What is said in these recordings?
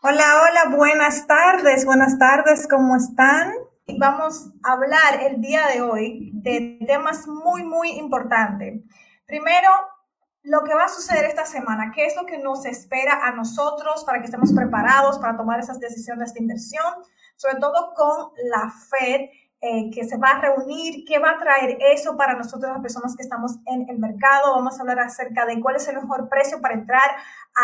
Hola, hola, buenas tardes, buenas tardes, ¿cómo están? Vamos a hablar el día de hoy de temas muy, muy importantes. Primero, lo que va a suceder esta semana, qué es lo que nos espera a nosotros para que estemos preparados para tomar esas decisiones de inversión, sobre todo con la Fed eh, que se va a reunir, qué va a traer eso para nosotros las personas que estamos en el mercado. Vamos a hablar acerca de cuál es el mejor precio para entrar,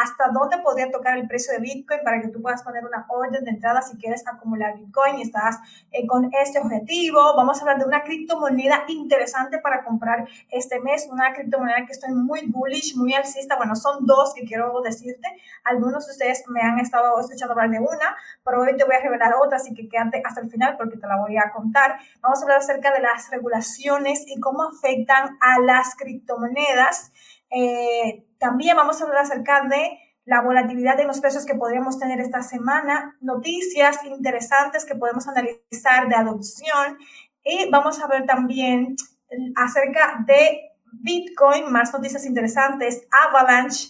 hasta dónde podría tocar el precio de Bitcoin para que tú puedas poner una orden de entrada si quieres acumular Bitcoin y estás eh, con este objetivo. Vamos a hablar de una criptomoneda interesante para comprar este mes, una criptomoneda que estoy muy bullish, muy alcista. Bueno, son dos que quiero decirte. Algunos de ustedes me han estado escuchando hablar de una, pero hoy te voy a revelar otra, así que quédate hasta el final porque te la voy a contar. Vamos a hablar acerca de las regulaciones y cómo afectan a las criptomonedas. Eh, también vamos a hablar acerca de la volatilidad de los precios que podríamos tener esta semana, noticias interesantes que podemos analizar de adopción y vamos a ver también acerca de Bitcoin, más noticias interesantes, Avalanche,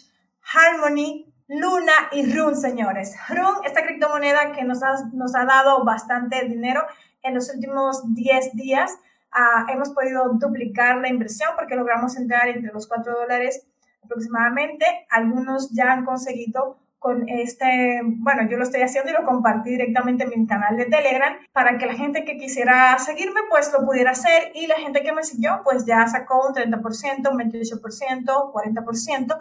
Harmony, Luna y Rune, señores. Rune, esta criptomoneda que nos ha, nos ha dado bastante dinero, en los últimos 10 días ah, hemos podido duplicar la inversión porque logramos entrar entre los 4 dólares aproximadamente. Algunos ya han conseguido con este, bueno, yo lo estoy haciendo y lo compartí directamente en mi canal de Telegram para que la gente que quisiera seguirme pues lo pudiera hacer y la gente que me siguió pues ya sacó un 30%, un 28%, 40%.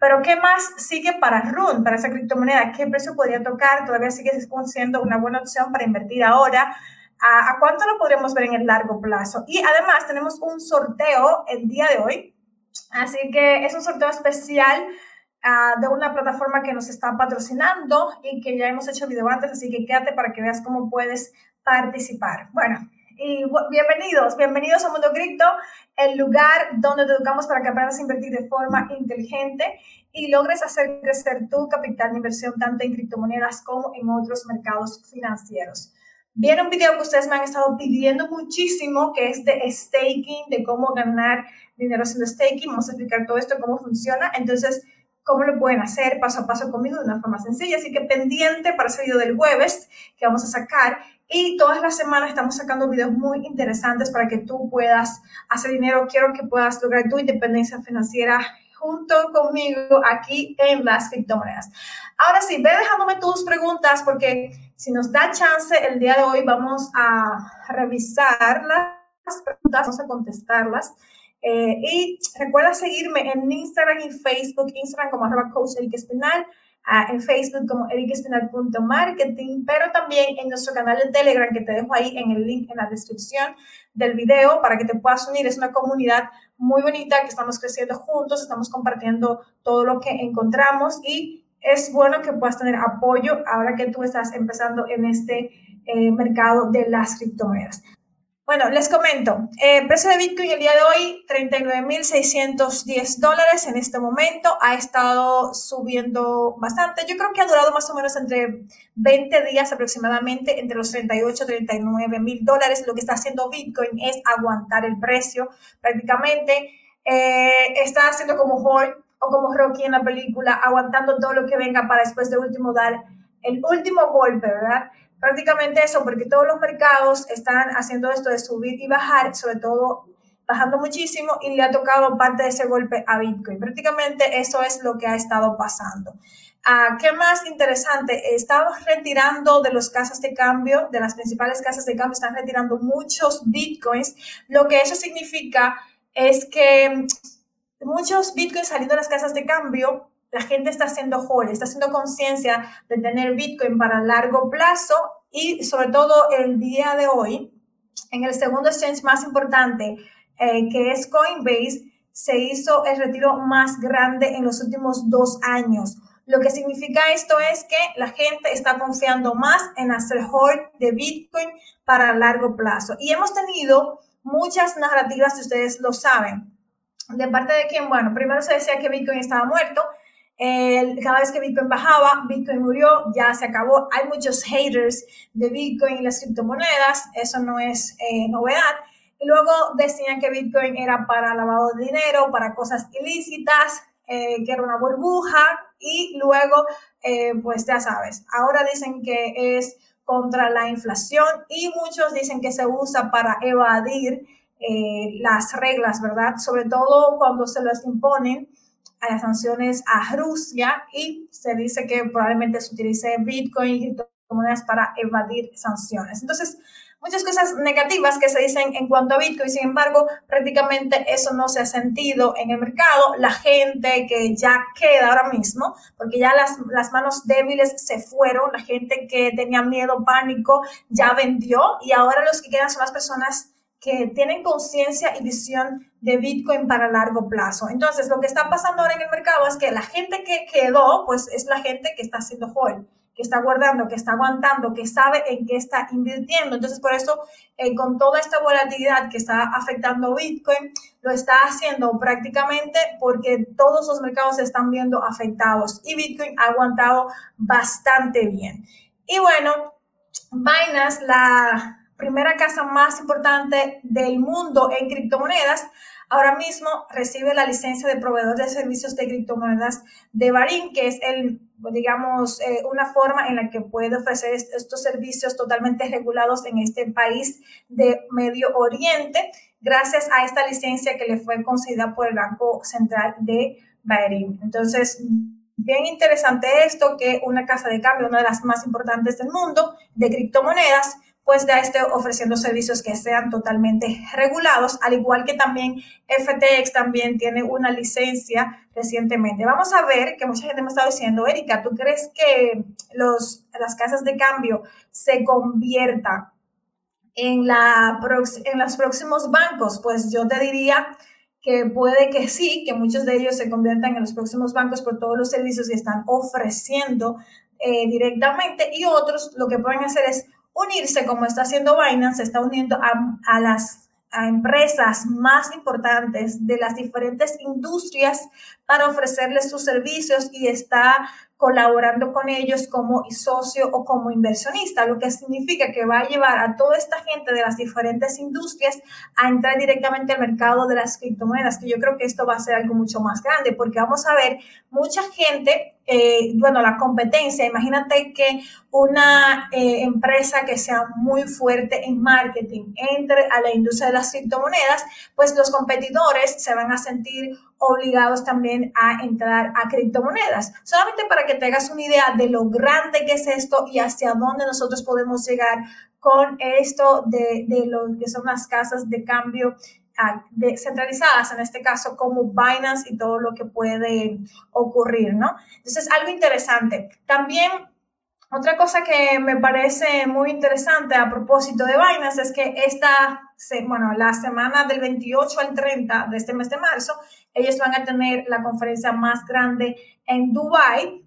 Pero ¿qué más sigue para RUN, para esa criptomoneda? ¿Qué precio podría tocar? Todavía sigue siendo una buena opción para invertir ahora a, cuánto lo podremos ver en el largo plazo. Y además tenemos un sorteo el día de hoy, así que es un sorteo especial ah, de una plataforma que nos está patrocinando y que ya hemos hecho video antes, así que quédate para que veas cómo puedes participar. Bueno, y bienvenidos, bienvenidos a Mundo Cripto, el lugar donde te educamos para que aprendas a invertir de forma inteligente y logres hacer crecer tu capital de inversión tanto en criptomonedas como en otros mercados financieros. Viene un video que ustedes me han estado pidiendo muchísimo, que es de staking, de cómo ganar dinero haciendo staking. Vamos a explicar todo esto, cómo funciona. Entonces, cómo lo pueden hacer paso a paso conmigo de una forma sencilla. Así que pendiente para ese video del jueves que vamos a sacar. Y todas las semanas estamos sacando videos muy interesantes para que tú puedas hacer dinero. Quiero que puedas lograr tu independencia financiera junto conmigo aquí en las criptomonedas. Ahora sí, ve dejándome tus preguntas porque si nos da chance el día de hoy vamos a revisar las preguntas, vamos a contestarlas. Eh, y recuerda seguirme en Instagram y Facebook, Instagram como arroba coach Eric Espinal, uh, en Facebook como ericespinal.marketing, pero también en nuestro canal de Telegram que te dejo ahí en el link en la descripción del video para que te puedas unir. Es una comunidad muy bonita que estamos creciendo juntos, estamos compartiendo todo lo que encontramos y es bueno que puedas tener apoyo ahora que tú estás empezando en este eh, mercado de las criptomonedas. Bueno, les comento, el precio de Bitcoin el día de hoy, 39.610 dólares en este momento, ha estado subiendo bastante. Yo creo que ha durado más o menos entre 20 días aproximadamente, entre los 38 y 39 mil dólares. Lo que está haciendo Bitcoin es aguantar el precio prácticamente. Eh, está haciendo como Hulk o como Rocky en la película, aguantando todo lo que venga para después de último dar el último golpe, ¿verdad? prácticamente eso, porque todos los mercados están haciendo esto de subir y bajar, sobre todo bajando muchísimo y le ha tocado parte de ese golpe a Bitcoin. Prácticamente eso es lo que ha estado pasando. Ah, ¿Qué más interesante? Estamos retirando de los casas de cambio, de las principales casas de cambio, están retirando muchos Bitcoins. Lo que eso significa es que muchos Bitcoins saliendo de las casas de cambio la gente está haciendo hold, está haciendo conciencia de tener Bitcoin para largo plazo y sobre todo el día de hoy, en el segundo exchange más importante, eh, que es Coinbase, se hizo el retiro más grande en los últimos dos años. Lo que significa esto es que la gente está confiando más en hacer hold de Bitcoin para largo plazo. Y hemos tenido muchas narrativas, si ustedes lo saben, de parte de quien, bueno, primero se decía que Bitcoin estaba muerto, cada vez que Bitcoin bajaba, Bitcoin murió, ya se acabó. Hay muchos haters de Bitcoin y las criptomonedas, eso no es eh, novedad. Y luego decían que Bitcoin era para lavado de dinero, para cosas ilícitas. eh, que era una burbuja y luego, eh, pues ya sabes, ahora dicen que es contra la inflación y muchos dicen que se usa para evadir eh, las reglas, ¿verdad? Sobre todo cuando se las imponen a las sanciones a Rusia y se dice que probablemente se utilice Bitcoin y criptomonedas para evadir sanciones. Entonces, muchas cosas negativas que se dicen en cuanto a Bitcoin, sin embargo, prácticamente eso no se ha sentido en el mercado. La gente que ya queda ahora mismo, porque ya las, las manos débiles se fueron, la gente que tenía miedo, pánico, ya vendió y ahora los que quedan son las personas que tienen conciencia y visión de Bitcoin para largo plazo. Entonces, lo que está pasando ahora en el mercado es que la gente que quedó, pues es la gente que está haciendo hold que está guardando, que está aguantando, que sabe en qué está invirtiendo. Entonces, por eso, eh, con toda esta volatilidad que está afectando Bitcoin, lo está haciendo prácticamente porque todos los mercados se están viendo afectados y Bitcoin ha aguantado bastante bien. Y bueno, Binance, la primera casa más importante del mundo en criptomonedas, ahora mismo recibe la licencia de proveedor de servicios de criptomonedas de Barin, que es el, digamos, eh, una forma en la que puede ofrecer estos servicios totalmente regulados en este país de Medio Oriente, gracias a esta licencia que le fue concedida por el Banco Central de Bahrein. Entonces, bien interesante esto, que una casa de cambio, una de las más importantes del mundo de criptomonedas, pues ya esté ofreciendo servicios que sean totalmente regulados, al igual que también FTX también tiene una licencia recientemente. Vamos a ver que mucha gente me está diciendo, Erika, ¿tú crees que los, las casas de cambio se conviertan en, la, en los próximos bancos? Pues yo te diría que puede que sí, que muchos de ellos se conviertan en los próximos bancos por todos los servicios que están ofreciendo eh, directamente y otros lo que pueden hacer es unirse como está haciendo Binance, se está uniendo a, las a empresas más importantes de las diferentes industrias para ofrecerles sus servicios y está colaborando con ellos como socio o como inversionista, lo que significa que va a llevar a toda esta gente de las diferentes industrias a entrar directamente al mercado de las criptomonedas, que yo creo que esto va a ser algo mucho más grande, porque vamos a ver mucha gente eh, bueno, la competencia. Imagínate que una eh, empresa que sea muy fuerte en marketing entre a la industria de las criptomonedas, pues los competidores se van a sentir obligados también a entrar a criptomonedas. Solamente para que te hagas una idea de lo grande que es esto y hacia dónde nosotros podemos llegar con esto de, de lo que son las casas de cambio descentralizadas, en este caso como Binance y todo lo que puede ocurrir, ¿no? Entonces, algo interesante. También otra cosa que me parece muy interesante a propósito de Binance es que esta, bueno, la semana del 28 al 30 de este mes de marzo, ellos van a tener la conferencia más grande en Dubai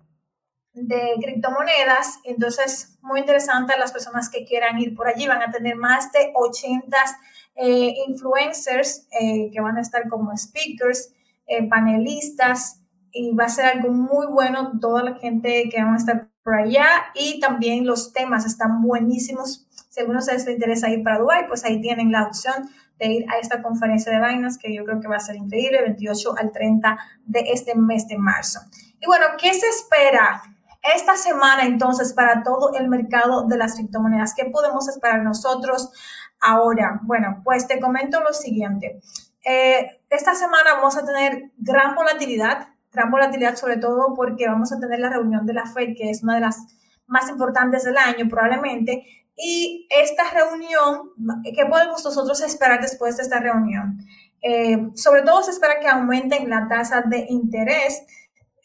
de criptomonedas. Entonces, muy interesante, las personas que quieran ir por allí van a tener más de 80 eh, influencers eh, que van a estar como speakers, eh, panelistas, y va a ser algo muy bueno, toda la gente que van a estar por allá, y también los temas están buenísimos. Si alguno de les interesa ir para Dubai, pues ahí tienen la opción de ir a esta conferencia de vainas que yo creo que va a ser increíble, 28 al 30 de este mes de marzo. Y bueno, ¿qué se espera esta semana entonces para todo el mercado de las criptomonedas? ¿Qué podemos esperar nosotros? Ahora, bueno, pues te comento lo siguiente. Eh, esta semana vamos a tener gran volatilidad, gran volatilidad sobre todo porque vamos a tener la reunión de la Fed, que es una de las más importantes del año probablemente. Y esta reunión, ¿qué podemos nosotros esperar después de esta reunión? Eh, sobre todo se espera que aumenten la tasa de interés.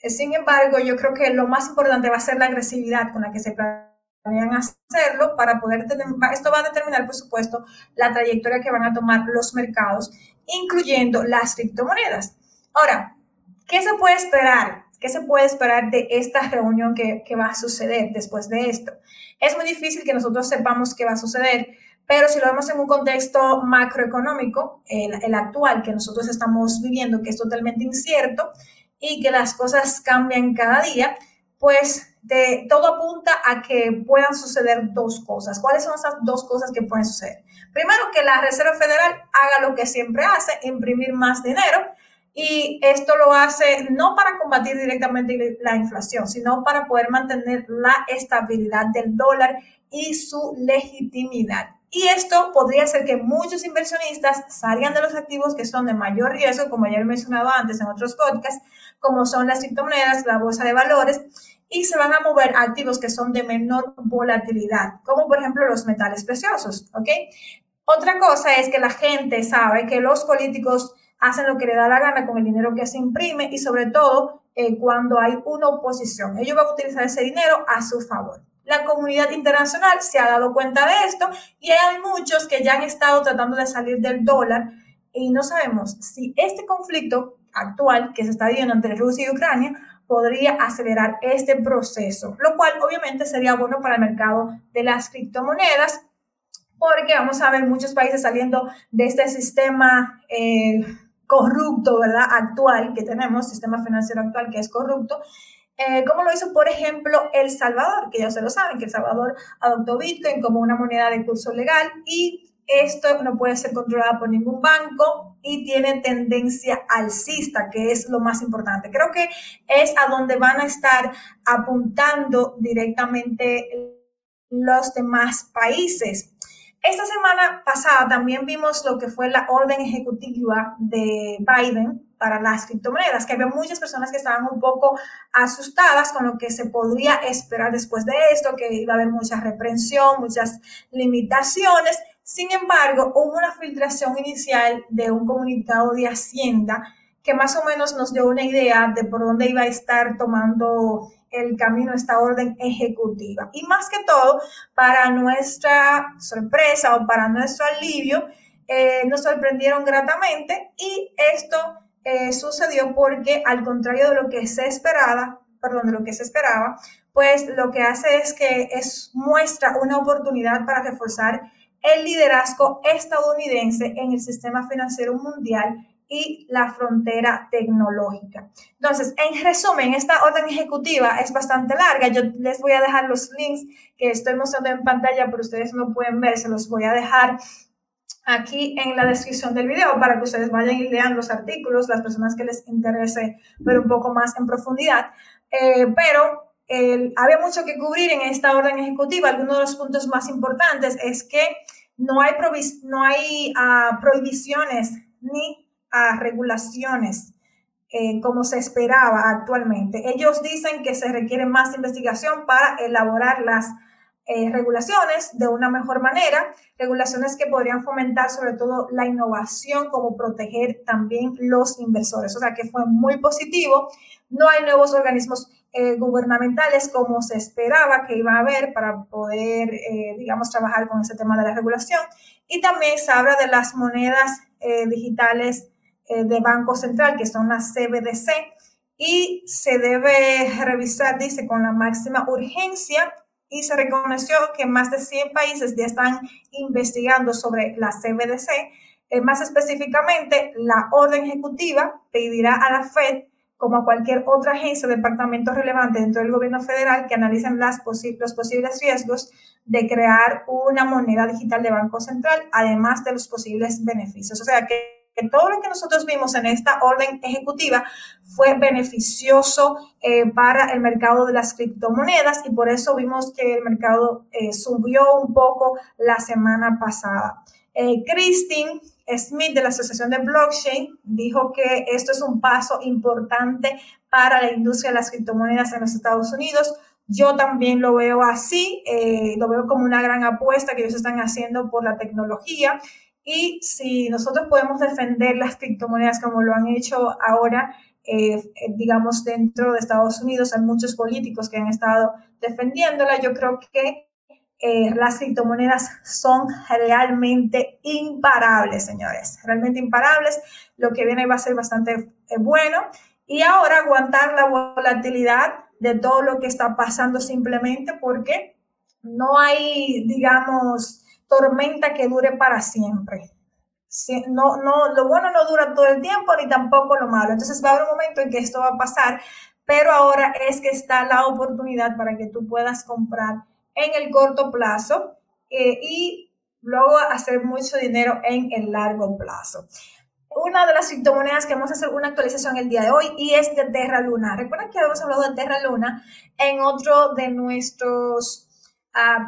Sin embargo, yo creo que lo más importante va a ser la agresividad con la que se a hacerlo para poder tener, esto va a determinar, por supuesto, la trayectoria que van a tomar los mercados, incluyendo las criptomonedas. Ahora, ¿qué se puede esperar? ¿Qué se puede esperar de esta reunión que, que va a suceder después de esto? Es muy difícil que nosotros sepamos qué va a suceder, pero si lo vemos en un contexto macroeconómico, el, el actual que nosotros estamos viviendo, que es totalmente incierto y que las cosas cambian cada día, pues de, todo apunta a que puedan suceder dos cosas. ¿Cuáles son esas dos cosas que pueden suceder? Primero, que la Reserva Federal haga lo que siempre hace, imprimir más dinero. Y esto lo hace no para combatir directamente la inflación, sino para poder mantener la estabilidad del dólar y su legitimidad. Y esto podría hacer que muchos inversionistas salgan de los activos que son de mayor riesgo, como ya he mencionado antes en otros podcasts, como son las criptomonedas, la bolsa de valores, y se van a mover a activos que son de menor volatilidad, como por ejemplo los metales preciosos, ¿ok? Otra cosa es que la gente sabe que los políticos hacen lo que le da la gana con el dinero que se imprime y sobre todo eh, cuando hay una oposición. Ellos van a utilizar ese dinero a su favor. La comunidad internacional se ha dado cuenta de esto y hay muchos que ya han estado tratando de salir del dólar y no sabemos si este conflicto actual que se está viviendo entre Rusia y Ucrania podría acelerar este proceso, lo cual obviamente sería bueno para el mercado de las criptomonedas, porque vamos a ver muchos países saliendo de este sistema eh, corrupto, ¿verdad? Actual que tenemos, sistema financiero actual que es corrupto. Eh, como lo hizo, por ejemplo, El Salvador, que ya se lo saben, que El Salvador adoptó Bitcoin como una moneda de curso legal y esto no puede ser controlado por ningún banco y tiene tendencia alcista, que es lo más importante. Creo que es a donde van a estar apuntando directamente los demás países. Esta semana pasada también vimos lo que fue la orden ejecutiva de Biden para las criptomonedas, que había muchas personas que estaban un poco asustadas con lo que se podría esperar después de esto, que iba a haber mucha reprensión, muchas limitaciones. Sin embargo, hubo una filtración inicial de un comunicado de Hacienda que más o menos nos dio una idea de por dónde iba a estar tomando el camino esta orden ejecutiva. Y más que todo, para nuestra sorpresa o para nuestro alivio, eh, nos sorprendieron gratamente y esto eh, sucedió porque al contrario de lo que se esperaba, perdón, de lo que se esperaba, pues lo que hace es que es, muestra una oportunidad para reforzar el liderazgo estadounidense en el sistema financiero mundial y la frontera tecnológica. Entonces, en resumen, esta orden ejecutiva es bastante larga. Yo les voy a dejar los links que estoy mostrando en pantalla, pero ustedes no pueden ver, se los voy a dejar aquí en la descripción del video para que ustedes vayan y lean los artículos, las personas que les interese ver un poco más en profundidad. Eh, pero había mucho que cubrir en esta orden ejecutiva. Algunos de los puntos más importantes es que no hay, no hay uh, prohibiciones ni uh, regulaciones eh, como se esperaba actualmente. Ellos dicen que se requiere más investigación para elaborar las eh, regulaciones de una mejor manera, regulaciones que podrían fomentar sobre todo la innovación, como proteger también los inversores. O sea que fue muy positivo. No hay nuevos organismos eh, gubernamentales como se esperaba que iba a haber para poder, eh, digamos, trabajar con ese tema de la regulación. Y también se habla de las monedas digitales de Banco Central, que son las CBDC, y se debe revisar, dice, con la máxima urgencia y se reconoció que más de 100 países ya están investigando sobre la CBDC. Eh, más específicamente, la orden ejecutiva pedirá a la Fed, como a cualquier otra agencia o departamento relevante dentro del gobierno federal, que analicen las los posibles riesgos de crear una moneda digital de Banco Central, además de los posibles beneficios. O sea que que todo lo que nosotros vimos en esta orden ejecutiva fue beneficioso eh, para el mercado de las criptomonedas y por eso vimos que el mercado eh, subió un poco la semana pasada. Eh, Christine Smith de la Asociación de Blockchain dijo que esto es un paso importante para la industria de las criptomonedas en los Estados Unidos. Yo también lo veo así, lo veo como una gran apuesta que ellos están haciendo por la tecnología y si nosotros podemos defender las criptomonedas como lo han hecho ahora, eh, eh, digamos, dentro de Estados Unidos, hay muchos políticos que han estado defendiéndola, yo creo que eh, las criptomonedas son realmente imparables, señores, realmente imparables. Lo que viene va a ser bastante bueno. Y ahora aguantar la volatilidad de todo lo que está pasando simplemente porque no hay, digamos, tormenta que dure para siempre. no, no, lo bueno no dura todo el tiempo ni tampoco lo malo. Entonces va a haber un momento en que esto va a pasar, pero ahora es que está la oportunidad para que tú puedas comprar en el corto plazo eh, y luego hacer mucho dinero en el largo plazo. una de las criptomonedas que vamos a hacer una actualización el día de hoy y es de Terra Luna. Recuerden que habíamos hablado de Terra Luna en otro de nuestros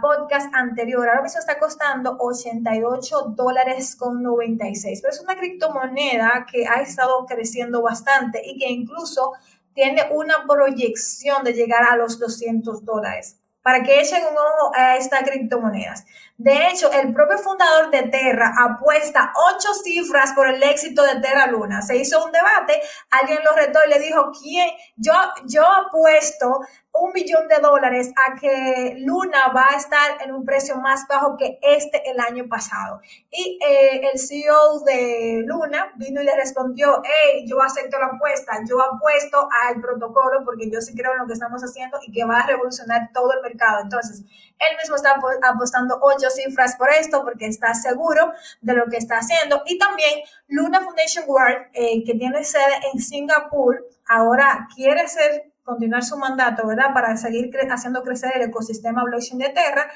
podcasts anteriores. Ahora mismo está costando 88 dólares con 96, pero es una criptomoneda que ha estado creciendo bastante y que incluso tiene una proyección de llegar a los 200 dólares para que echen un ojo a estas criptomonedas. De hecho, el propio fundador de Terra apuesta ocho cifras por el éxito de Terra Luna. Se hizo un debate, alguien lo retó y le dijo, ¿quién? Yo, yo apuesto un billón de dólares a que Luna va a estar en un precio más bajo que este el año pasado. Y eh, el CEO de Luna vino y le respondió, hey, yo acepto la apuesta, yo apuesto al protocolo porque yo sí creo en lo que estamos haciendo y que va a revolucionar todo el mercado. Entonces, él mismo está apostando ocho cifras por esto porque está seguro de lo que está haciendo. Y también Luna Foundation World, eh, que tiene sede en Singapur, ahora quiere ser continuar su mandato, ¿verdad? Para seguir haciendo crecer el ecosistema blockchain de Terra.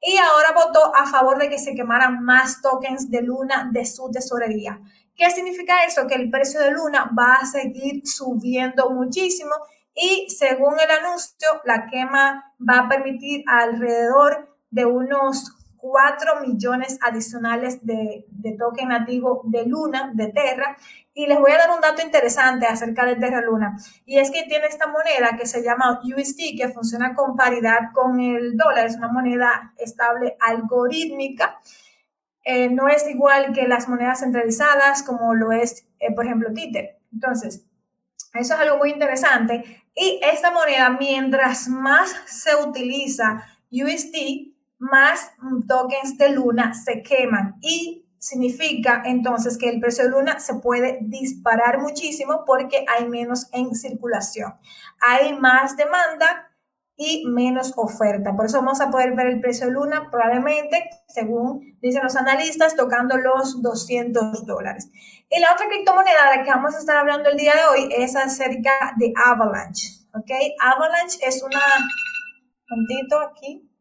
Y ahora votó a favor de que se quemaran más tokens de Luna de su tesorería. ¿Qué significa eso? Que el precio de Luna va a seguir subiendo muchísimo y según el anuncio, la quema va a permitir alrededor de unos 4 millones adicionales de, de token nativo de Luna, de Terra, y les voy a dar un dato interesante acerca de Terra Luna. Y es que tiene esta moneda que se llama USD, que funciona con paridad con el dólar. Es una moneda estable algorítmica. Eh, no es igual que las monedas centralizadas como lo es, eh, por ejemplo, Tether. Entonces, eso es algo muy interesante. Y esta moneda, mientras más se utiliza USD, más tokens de Luna se queman. Y significa entonces que el precio de luna se puede disparar muchísimo porque hay menos en circulación. Hay más demanda y menos oferta. Por eso vamos a poder ver el precio de luna probablemente, según dicen los analistas, tocando los 200 dólares. Y la otra criptomoneda de la que vamos a estar hablando el día de hoy es acerca de Avalanche. ¿Ok? Avalanche es una... Un aquí.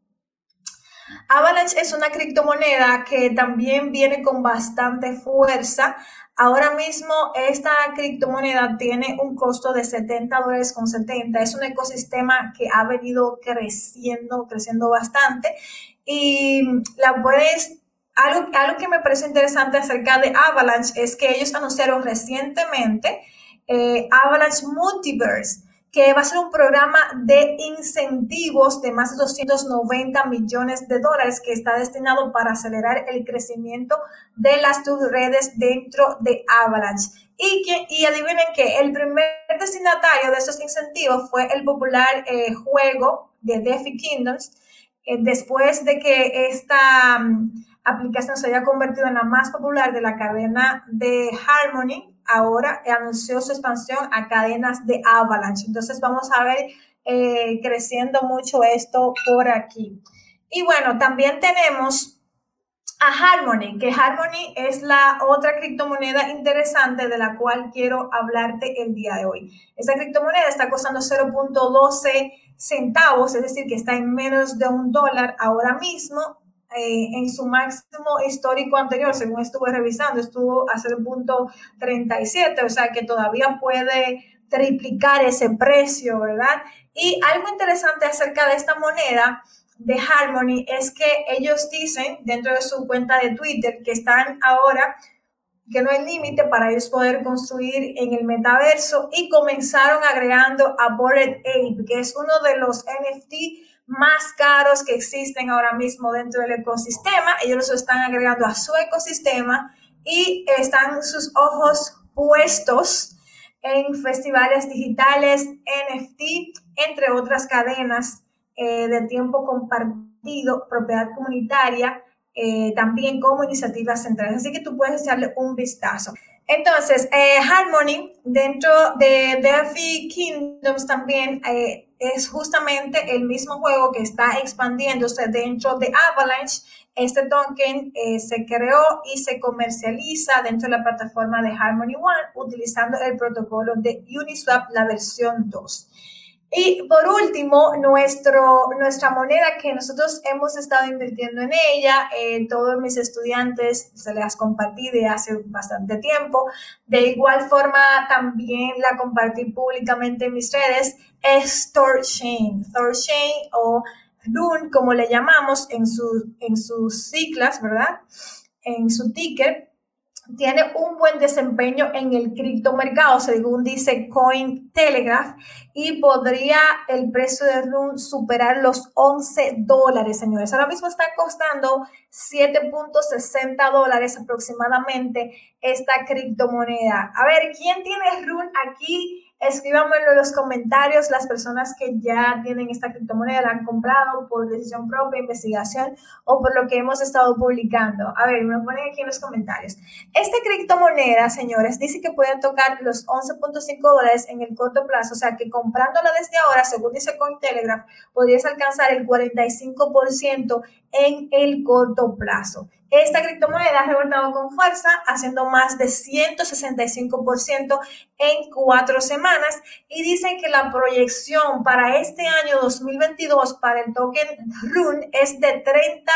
Avalanche es una criptomoneda que también viene con bastante fuerza. Ahora mismo esta criptomoneda tiene un costo de 70 dólares con 70. Es un ecosistema que ha venido creciendo, creciendo bastante. Y la puedes algo, algo, que me parece interesante acerca de Avalanche es que ellos anunciaron recientemente eh, Avalanche Multiverse que va a ser un programa de incentivos de más de 290 millones de dólares que está destinado para acelerar el crecimiento de las redes dentro de Avalanche. Y, que, y adivinen que el primer destinatario de estos incentivos fue el popular eh, juego de DeFi Kingdoms, eh, después de que esta mm, aplicación se haya convertido en la más popular de la cadena de Harmony, ahora anunció su expansión a cadenas de Avalanche. Entonces vamos a ver eh, creciendo mucho esto por aquí. Y bueno, también tenemos a Harmony, que Harmony es la otra criptomoneda interesante de la cual quiero hablarte el día de hoy. Esta criptomoneda está costando 0.12 centavos, es decir, que está en menos de un dólar ahora mismo eh, en su máximo histórico anterior, según estuve revisando, estuvo a 0.37, o sea que todavía puede triplicar ese precio, ¿verdad? Y algo interesante acerca de esta moneda de Harmony es que ellos dicen dentro de su cuenta de Twitter que están ahora que no hay límite para ellos poder construir en el metaverso y comenzaron agregando a Bored Ape, que es uno de los NFT más caros que existen ahora mismo dentro del ecosistema. Ellos lo están agregando a su ecosistema y están sus ojos puestos en festivales digitales, NFT, entre otras cadenas eh, de tiempo compartido, propiedad comunitaria, eh, también como iniciativas centrales. Así que tú puedes echarle un vistazo. Entonces, eh, Harmony dentro de DeFi Kingdoms también es justamente el mismo juego que está expandiéndose dentro de Avalanche. Este token eh, se creó y se comercializa dentro de la plataforma de Harmony One utilizando el protocolo de Uniswap, la versión 2. Y por último, nuestro, nuestra moneda que nosotros hemos estado invirtiendo en ella, eh, todos mis estudiantes se las compartí de hace bastante tiempo. De igual forma, también la compartí públicamente en mis redes, es ThorChain. ThorChain o Rune, como le llamamos en, su, en sus siglas, ¿verdad? En su ticket tiene un buen desempeño en el criptomercado, según dice Cointelegraph, y podría el precio de RUN superar los 11 dólares, señores. Ahora mismo está costando 7.60 dólares aproximadamente esta criptomoneda. A ver, ¿quién tiene RUN aquí? Escríbanmelo en los comentarios las personas que ya tienen esta criptomoneda, la han comprado por decisión propia, investigación o por lo que hemos estado publicando. A ver, me ponen aquí en los comentarios. Esta criptomoneda, señores, dice que puede tocar los 11.5 dólares en el corto plazo, o sea que comprándola desde ahora, según dice Cointelegraph, podrías alcanzar el 45% en el corto plazo. Esta criptomoneda ha rebotado con fuerza, haciendo más de 165% en cuatro semanas y dicen que la proyección para este año 2022 para el token RUN es de 30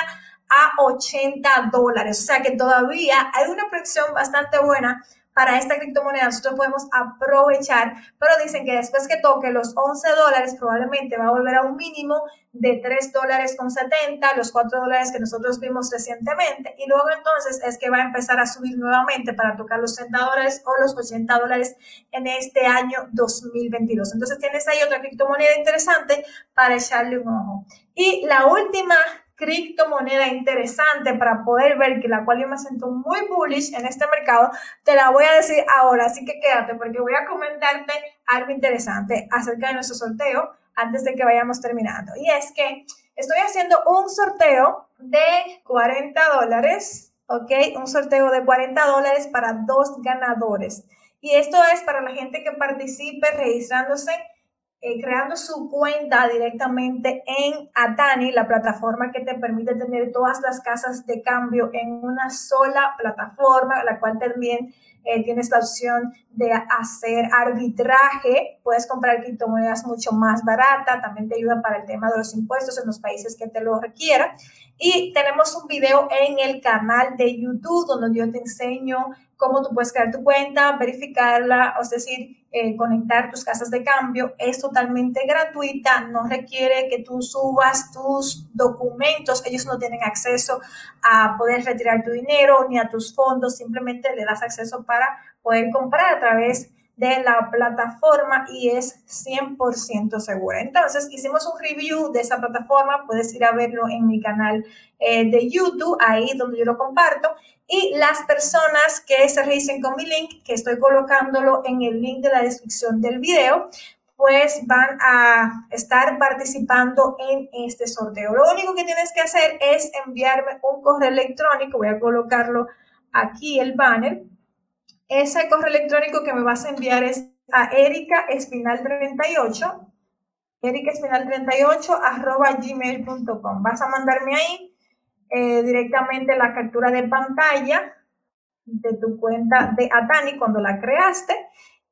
a 80 dólares. O sea que todavía hay una proyección bastante buena para esta criptomoneda nosotros podemos aprovechar, pero dicen que después que toque los 11 dólares probablemente va a volver a un mínimo de 3 dólares con 70, los 4 dólares que nosotros vimos recientemente, y luego entonces es que va a empezar a subir nuevamente para tocar los 60 dólares o los 80 dólares en este año 2022. Entonces tienes ahí otra criptomoneda interesante para echarle un ojo. Y la última criptomoneda interesante para poder ver que la cual yo me siento muy bullish en este mercado, te la voy a decir ahora, así que quédate porque voy a comentarte algo interesante acerca de nuestro sorteo antes de que vayamos terminando. Y es que estoy haciendo un sorteo de 40 dólares, ¿ok? Un sorteo de 40 dólares para dos ganadores. Y esto es para la gente que participe registrándose eh, creando su cuenta directamente en Atani, la plataforma que te permite tener todas las casas de cambio en una sola plataforma, la cual también eh, tienes la opción de hacer arbitraje, puedes comprar criptomonedas mucho más barata, también te ayuda para el tema de los impuestos en los países que te lo requieran. Y tenemos un video en el canal de YouTube donde yo te enseño cómo tú puedes crear tu cuenta, verificarla, es decir, eh, conectar tus casas de cambio. Es totalmente gratuita, no requiere que tú subas tus documentos, ellos no tienen acceso a poder retirar tu dinero ni a tus fondos, simplemente le das acceso para poder comprar a través de la plataforma y es 100% segura. Entonces, hicimos un review de esa plataforma, puedes ir a verlo en mi canal eh, de YouTube, ahí donde yo lo comparto. Y las personas que se registren con mi link, que estoy colocándolo en el link de la descripción del video, pues van a estar participando en este sorteo. Lo único que tienes que hacer es enviarme un correo electrónico, voy a colocarlo aquí el banner, ese correo electrónico que me vas a enviar es a Erika Espinal 38, Erika Espinal 38 arroba gmail.com. Vas a mandarme ahí eh, directamente la captura de pantalla de tu cuenta de Atani cuando la creaste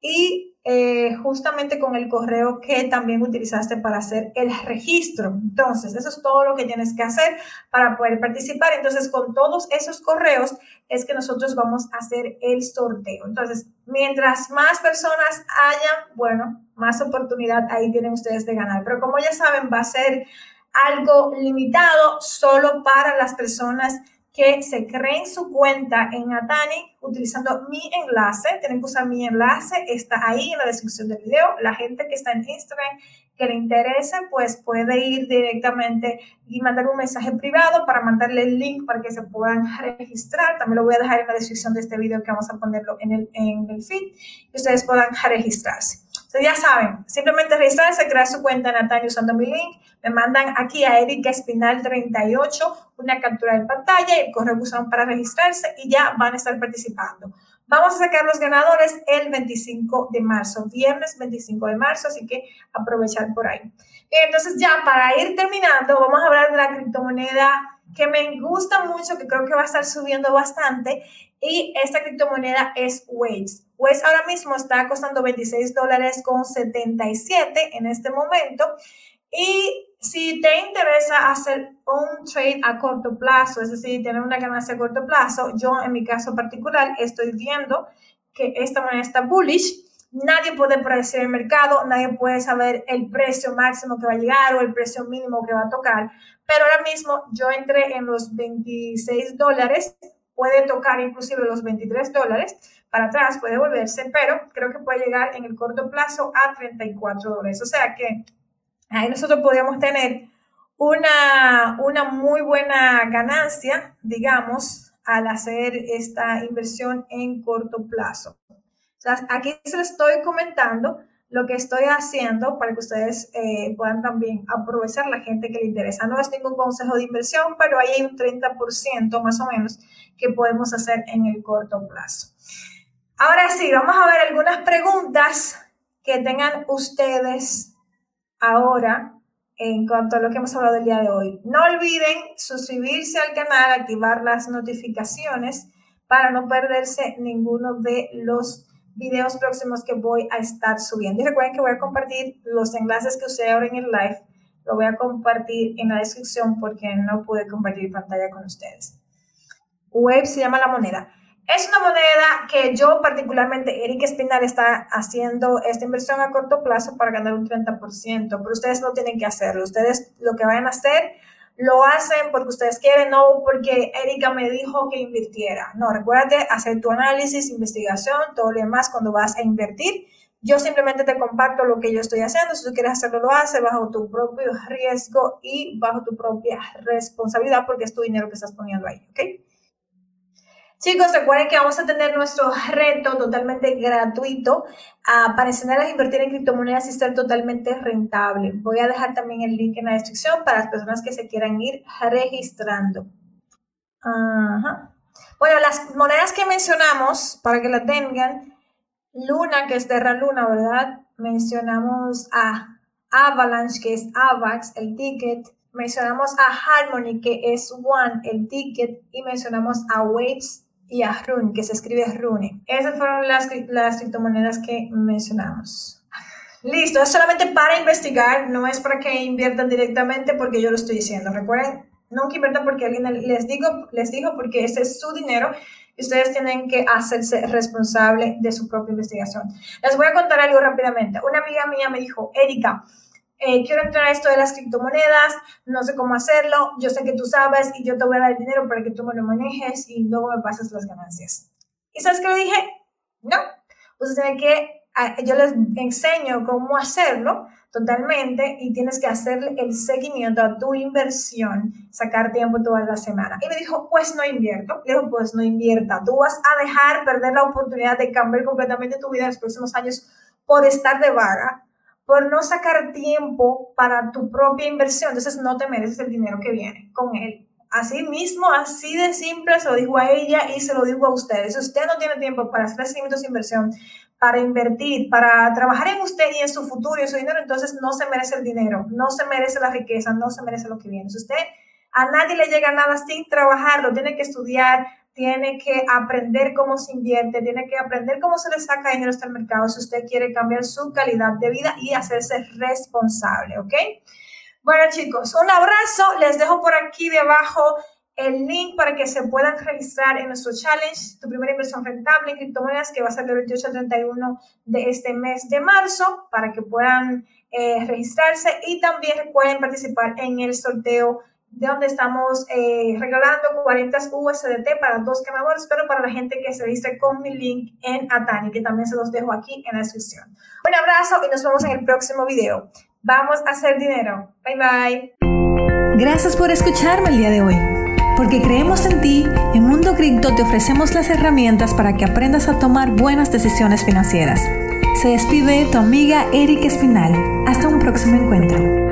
y eh, justamente con el correo que también utilizaste para hacer el registro. Entonces, eso es todo lo que tienes que hacer para poder participar. Entonces, con todos esos correos es que nosotros vamos a hacer el sorteo. Entonces, mientras más personas hayan, bueno, más oportunidad ahí tienen ustedes de ganar. Pero como ya saben, va a ser algo limitado solo para las personas que se creen su cuenta en Atani utilizando mi enlace. Tienen que usar mi enlace, está ahí en la descripción del video. La gente que está en Instagram que le interese, pues puede ir directamente y mandar un mensaje privado para mandarle el link para que se puedan registrar. También lo voy a dejar en la descripción de este video que vamos a ponerlo en el, en el feed y ustedes puedan registrarse. Entonces ya saben, simplemente registrarse, crear su cuenta en Atani usando mi link, me mandan aquí a Erika Espinal 38 una captura de pantalla y el correo usan para registrarse y ya van a estar participando. Vamos a sacar los ganadores el 25 de marzo, viernes 25 de marzo, así que aprovechar por ahí. Entonces ya para ir terminando, vamos a hablar de la criptomoneda que me gusta mucho, que creo que va a estar subiendo bastante Y esta criptomoneda es Waves. Waves ahora mismo está costando 26 dólares con 77 en este momento. Y si te interesa hacer un trade a corto plazo, es decir, tener una ganancia a corto plazo, yo en mi caso particular estoy viendo que esta moneda está bullish. Nadie puede predecir el mercado, nadie puede saber el precio máximo que va a llegar o el precio mínimo que va a tocar. Pero ahora mismo yo entré en los 26 dólares, puede tocar inclusive los 23 dólares, para atrás puede volverse, pero creo que puede llegar en el corto plazo a 34 dólares. O sea que ahí nosotros podríamos tener una, una muy buena ganancia, digamos, al hacer esta inversión en corto plazo. aquí se les estoy comentando lo que estoy haciendo para que ustedes eh, puedan también aprovechar la gente que le interesa. No es ningún consejo de inversión, pero ahí hay un 30% más o menos que podemos hacer en el corto plazo. Ahora sí, vamos a ver algunas preguntas que tengan ustedes ahora en cuanto a lo que hemos hablado el día de hoy. No olviden suscribirse al canal, activar las notificaciones para no perderse ninguno de los videos próximos que voy a estar subiendo. Y recuerden que voy a compartir los enlaces que usé ahora en el live. Lo voy a compartir en la descripción porque no pude compartir pantalla con ustedes. Web se llama la moneda. Es una moneda que yo particularmente, Eric Espinal está haciendo esta inversión a corto plazo para ganar un 30%, pero ustedes no tienen que hacerlo. Ustedes lo que vayan a hacer lo hacen porque ustedes quieren, no porque Erika me dijo que invirtiera. No, recuérdate hacer tu análisis, investigación, todo lo demás cuando vas a invertir. Yo simplemente te comparto lo que yo estoy haciendo. Si tú quieres hacerlo, lo haces bajo tu propio riesgo y bajo tu propia responsabilidad porque es tu dinero que estás poniendo ahí, ¿ok? Chicos, recuerden que vamos a tener nuestro reto totalmente gratuito uh, para enseñarles a invertir en criptomonedas y ser totalmente rentable. Voy a dejar también el link en la descripción para las personas que se quieran ir registrando. Bueno, las monedas que mencionamos, para que la tengan, Luna, que es Terra Luna, ¿verdad? Mencionamos a Avalanche, que es AVAX, el ticket. Mencionamos a Harmony, que es One, el ticket. Y mencionamos a Waves, y a Rune, que se escribe Rune. Esas fueron las, las criptomonedas que mencionamos. Listo, es solamente para investigar, no es para que inviertan directamente porque yo lo estoy diciendo. Recuerden, nunca inviertan porque alguien les, digo, les digo porque ese es su dinero y ustedes tienen que hacerse responsable de su propia investigación. Les voy a contar algo rápidamente. Una amiga mía me dijo, Erika, eh, quiero entrar a esto de las criptomonedas, no sé cómo hacerlo, yo sé que tú sabes y yo te voy a dar el dinero para que tú me lo manejes y luego me pases las ganancias. ¿Y sabes qué le dije? No, pues tiene que, yo les enseño cómo hacerlo totalmente y tienes que hacerle el seguimiento a tu inversión, sacar tiempo toda la semana. Y me dijo, pues no invierto. Le dijo, pues no invierta. Tú vas a dejar perder la oportunidad de cambiar completamente tu vida en los próximos años por estar de vaga por no sacar tiempo para tu propia inversión, entonces no te mereces el dinero que viene con él. Así mismo, así de simple, se lo digo a ella y se lo digo a ustedes. Si usted no tiene tiempo para hacer seguimientos de inversión, para invertir, para trabajar en usted y en su futuro y en su dinero, entonces no se merece el dinero, no se merece la riqueza, no se merece lo que viene. Si usted a nadie le llega nada sin trabajarlo, tiene que estudiar, tiene que aprender cómo se invierte, tiene que aprender cómo se le saca dinero hasta el mercado si usted quiere cambiar su calidad de vida y hacerse responsable, ¿ok? Bueno chicos, un abrazo, les dejo por aquí debajo el link para que se puedan registrar en nuestro challenge, tu primera inversión rentable en criptomonedas, que va a ser del 28 al 31 de este mes de marzo, para que puedan eh, registrarse y también pueden participar en el sorteo donde estamos eh, regalando 40 USDT para dos quemadores, pero para la gente que se dice con mi link en Atani, que también se los dejo aquí en la descripción. Un abrazo y nos vemos en el próximo video. Vamos a hacer dinero. Bye bye. Gracias por escucharme el día de hoy. Porque creemos en ti, en Mundo Cripto te ofrecemos las herramientas para que aprendas a tomar buenas decisiones financieras. Se despide tu amiga Erika Espinal. Hasta un próximo encuentro.